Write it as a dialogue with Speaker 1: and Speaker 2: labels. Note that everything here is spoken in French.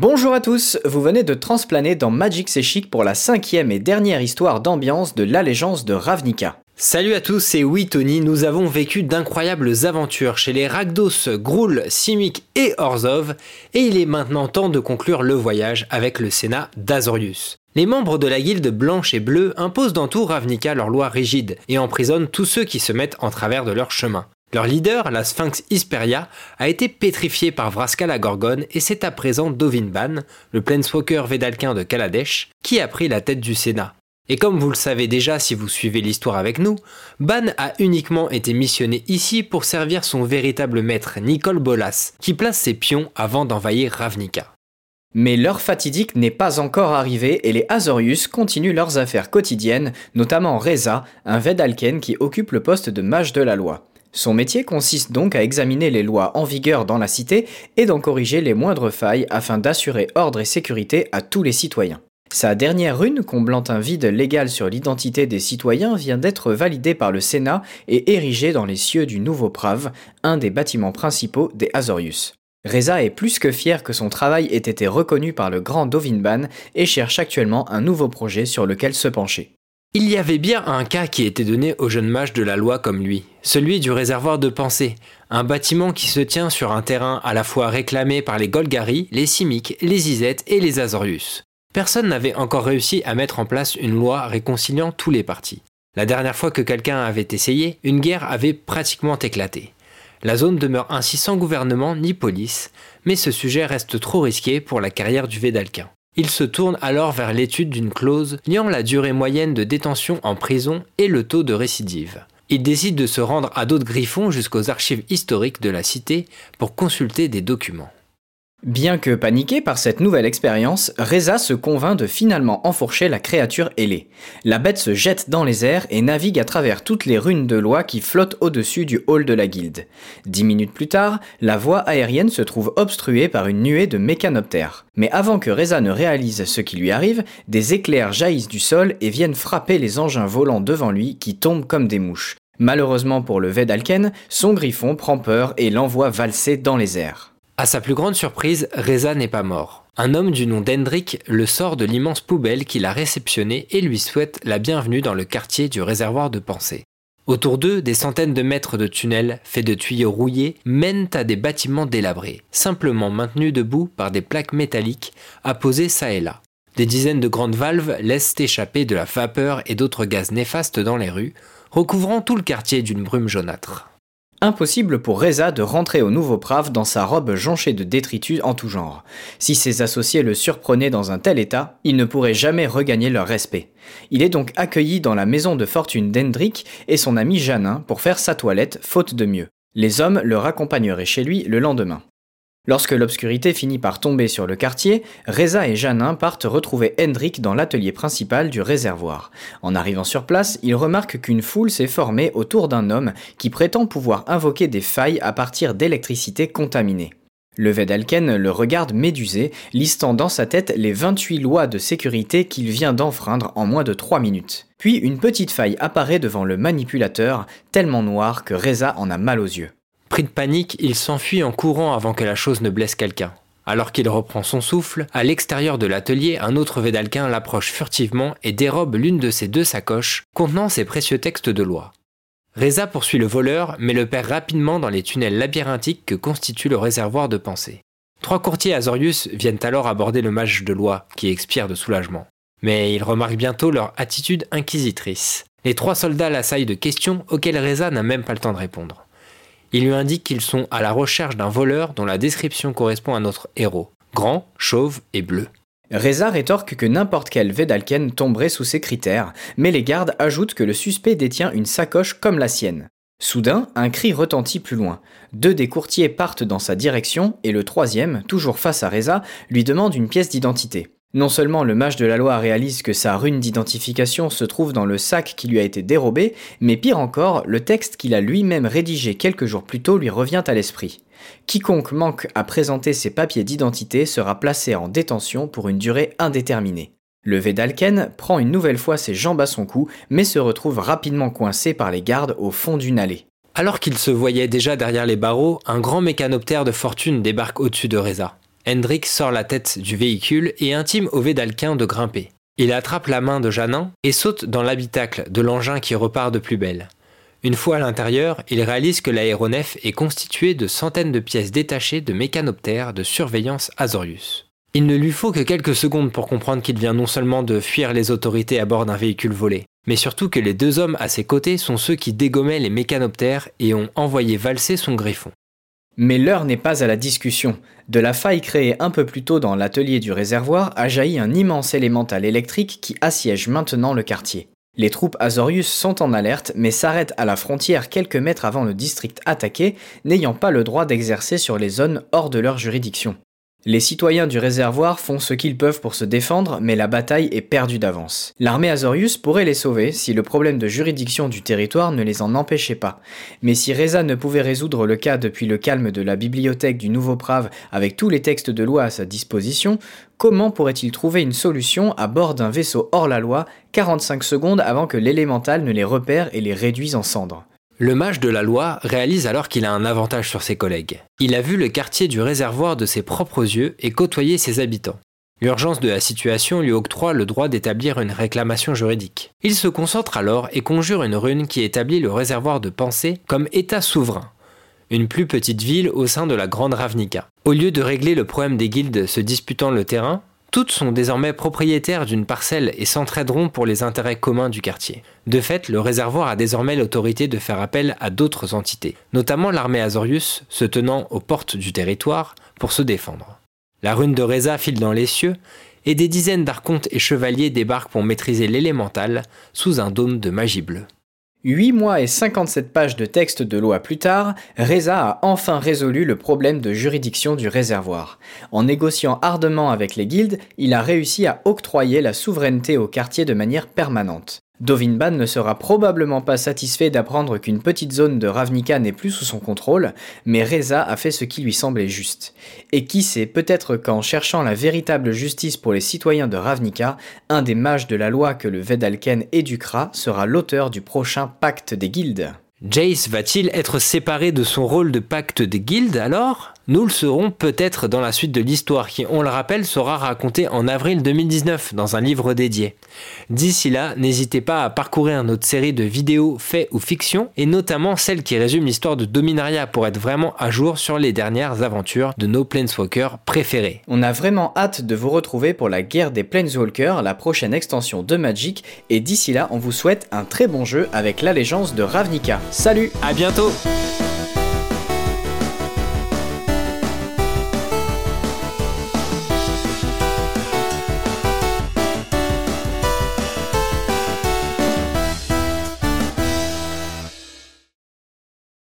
Speaker 1: Bonjour à tous, vous venez de transplaner dans Magic C'est pour la cinquième et dernière histoire d'ambiance de l'allégeance de Ravnica.
Speaker 2: Salut à tous, c'est oui Tony, nous avons vécu d'incroyables aventures chez les Ragdos, Groul, Simic et Orzov, et il est maintenant temps de conclure le voyage avec le Sénat d'Azorius. Les membres de la guilde blanche et bleue imposent dans tout Ravnica leurs lois rigides et emprisonnent tous ceux qui se mettent en travers de leur chemin. Leur leader, la Sphinx Isperia, a été pétrifié par Vraska la Gorgone et c'est à présent Dovinban, le planeswalker védalquin de Kaladesh, qui a pris la tête du Sénat. Et comme vous le savez déjà si vous suivez l'histoire avec nous, Ban a uniquement été missionné ici pour servir son véritable maître, Nicole Bolas, qui place ses pions avant d'envahir Ravnica.
Speaker 1: Mais l'heure fatidique n'est pas encore arrivée et les Azorius continuent leurs affaires quotidiennes, notamment Reza, un Vedalken qui occupe le poste de mage de la loi. Son métier consiste donc à examiner les lois en vigueur dans la cité et d'en corriger les moindres failles afin d'assurer ordre et sécurité à tous les citoyens. Sa dernière rune, comblant un vide légal sur l'identité des citoyens, vient d'être validée par le Sénat et érigée dans les cieux du Nouveau Prave, un des bâtiments principaux des Azorius. Reza est plus que fier que son travail ait été reconnu par le grand Dovinban et cherche actuellement un nouveau projet sur lequel se pencher.
Speaker 2: Il y avait bien un cas qui était donné aux jeunes mages de la loi comme lui, celui du réservoir de pensée, un bâtiment qui se tient sur un terrain à la fois réclamé par les Golgari, les Simiques, les Isettes et les Azorius. Personne n'avait encore réussi à mettre en place une loi réconciliant tous les partis. La dernière fois que quelqu'un avait essayé, une guerre avait pratiquement éclaté. La zone demeure ainsi sans gouvernement ni police, mais ce sujet reste trop risqué pour la carrière du Védalquin. Il se tourne alors vers l'étude d'une clause liant la durée moyenne de détention en prison et le taux de récidive. Il décide de se rendre à d'autres griffons jusqu'aux archives historiques de la cité pour consulter des documents.
Speaker 1: Bien que paniqué par cette nouvelle expérience, Reza se convainc de finalement enfourcher la créature ailée. La bête se jette dans les airs et navigue à travers toutes les runes de loi qui flottent au-dessus du hall de la guilde. Dix minutes plus tard, la voie aérienne se trouve obstruée par une nuée de mécanoptères. Mais avant que Reza ne réalise ce qui lui arrive, des éclairs jaillissent du sol et viennent frapper les engins volants devant lui qui tombent comme des mouches. Malheureusement pour le Vedalken, son griffon prend peur et l'envoie valser dans les airs.
Speaker 2: À sa plus grande surprise, Reza n'est pas mort. Un homme du nom d'Hendrik le sort de l'immense poubelle qu'il a réceptionnée et lui souhaite la bienvenue dans le quartier du réservoir de pensée. Autour d'eux, des centaines de mètres de tunnels faits de tuyaux rouillés mènent à des bâtiments délabrés, simplement maintenus debout par des plaques métalliques apposées ça et là. Des dizaines de grandes valves laissent échapper de la vapeur et d'autres gaz néfastes dans les rues, recouvrant tout le quartier d'une brume jaunâtre.
Speaker 1: Impossible pour Reza de rentrer au nouveau Prave dans sa robe jonchée de détritus en tout genre. Si ses associés le surprenaient dans un tel état, il ne pourrait jamais regagner leur respect. Il est donc accueilli dans la maison de fortune d'Hendrik et son ami Janin pour faire sa toilette, faute de mieux. Les hommes le raccompagneraient chez lui le lendemain. Lorsque l'obscurité finit par tomber sur le quartier, Reza et Janin partent retrouver Hendrik dans l'atelier principal du réservoir. En arrivant sur place, ils remarquent qu'une foule s'est formée autour d'un homme qui prétend pouvoir invoquer des failles à partir d'électricité contaminée. Le Vedalken le regarde médusé, listant dans sa tête les 28 lois de sécurité qu'il vient d'enfreindre en moins de 3 minutes. Puis une petite faille apparaît devant le manipulateur, tellement noire que Reza en a mal aux yeux.
Speaker 2: Pris de panique, il s'enfuit en courant avant que la chose ne blesse quelqu'un. Alors qu'il reprend son souffle, à l'extérieur de l'atelier, un autre Védalquin l'approche furtivement et dérobe l'une de ses deux sacoches contenant ses précieux textes de loi. Reza poursuit le voleur, mais le perd rapidement dans les tunnels labyrinthiques que constitue le réservoir de pensée. Trois courtiers Azorius viennent alors aborder le mage de loi, qui expire de soulagement. Mais ils remarquent bientôt leur attitude inquisitrice. Les trois soldats l'assaillent de questions auxquelles Reza n'a même pas le temps de répondre. Il lui indique qu'ils sont à la recherche d'un voleur dont la description correspond à notre héros, grand, chauve et bleu.
Speaker 1: Reza rétorque que n'importe quel Vedalken tomberait sous ces critères, mais les gardes ajoutent que le suspect détient une sacoche comme la sienne. Soudain, un cri retentit plus loin. Deux des courtiers partent dans sa direction et le troisième, toujours face à Reza, lui demande une pièce d'identité. Non seulement le mage de la loi réalise que sa rune d'identification se trouve dans le sac qui lui a été dérobé, mais pire encore, le texte qu'il a lui-même rédigé quelques jours plus tôt lui revient à l'esprit. Quiconque manque à présenter ses papiers d'identité sera placé en détention pour une durée indéterminée. Le Vedalken prend une nouvelle fois ses jambes à son cou, mais se retrouve rapidement coincé par les gardes au fond d'une allée.
Speaker 2: Alors qu'il se voyait déjà derrière les barreaux, un grand mécanoptère de fortune débarque au-dessus de Reza. Hendrik sort la tête du véhicule et intime au Védalquin de grimper. Il attrape la main de Janin et saute dans l'habitacle de l'engin qui repart de plus belle. Une fois à l'intérieur, il réalise que l'aéronef est constitué de centaines de pièces détachées de mécanoptères de surveillance Azorius. Il ne lui faut que quelques secondes pour comprendre qu'il vient non seulement de fuir les autorités à bord d'un véhicule volé, mais surtout que les deux hommes à ses côtés sont ceux qui dégommaient les mécanoptères et ont envoyé valser son griffon.
Speaker 1: Mais l'heure n'est pas à la discussion. De la faille créée un peu plus tôt dans l'atelier du réservoir a jailli un immense élémental électrique qui assiège maintenant le quartier. Les troupes Azorius sont en alerte mais s'arrêtent à la frontière quelques mètres avant le district attaqué, n'ayant pas le droit d'exercer sur les zones hors de leur juridiction. Les citoyens du réservoir font ce qu'ils peuvent pour se défendre, mais la bataille est perdue d'avance. L'armée Azorius pourrait les sauver si le problème de juridiction du territoire ne les en empêchait pas. Mais si Reza ne pouvait résoudre le cas depuis le calme de la bibliothèque du Nouveau Prave avec tous les textes de loi à sa disposition, comment pourrait-il trouver une solution à bord d'un vaisseau hors la loi 45 secondes avant que l'élémental ne les repère et les réduise en cendres?
Speaker 2: Le mage de la loi réalise alors qu'il a un avantage sur ses collègues. Il a vu le quartier du réservoir de ses propres yeux et côtoyé ses habitants. L'urgence de la situation lui octroie le droit d'établir une réclamation juridique. Il se concentre alors et conjure une rune qui établit le réservoir de pensée comme État souverain, une plus petite ville au sein de la Grande Ravnica. Au lieu de régler le problème des guildes se disputant le terrain, toutes sont désormais propriétaires d'une parcelle et s'entraideront pour les intérêts communs du quartier. De fait, le réservoir a désormais l'autorité de faire appel à d'autres entités, notamment l'armée Azorius se tenant aux portes du territoire pour se défendre. La rune de Reza file dans les cieux et des dizaines d'archontes et chevaliers débarquent pour maîtriser l'élémental sous un dôme de magie bleue.
Speaker 1: 8 mois et 57 pages de texte de loi plus tard, Reza a enfin résolu le problème de juridiction du réservoir. En négociant ardemment avec les guildes, il a réussi à octroyer la souveraineté au quartier de manière permanente. Dovinban ne sera probablement pas satisfait d'apprendre qu'une petite zone de Ravnica n'est plus sous son contrôle, mais Reza a fait ce qui lui semblait juste. Et qui sait, peut-être qu'en cherchant la véritable justice pour les citoyens de Ravnica, un des mages de la loi que le Vedalken éduquera sera l'auteur du prochain pacte des guildes.
Speaker 2: Jace va-t-il être séparé de son rôle de pacte des guildes alors? Nous le serons peut-être dans la suite de l'histoire qui, on le rappelle, sera racontée en avril 2019 dans un livre dédié. D'ici là, n'hésitez pas à parcourir notre série de vidéos faits ou fiction, et notamment celle qui résume l'histoire de Dominaria pour être vraiment à jour sur les dernières aventures de nos Planeswalkers préférés.
Speaker 1: On a vraiment hâte de vous retrouver pour la guerre des Planeswalkers, la prochaine extension de Magic, et d'ici là, on vous souhaite un très bon jeu avec l'allégeance de Ravnica. Salut
Speaker 2: À bientôt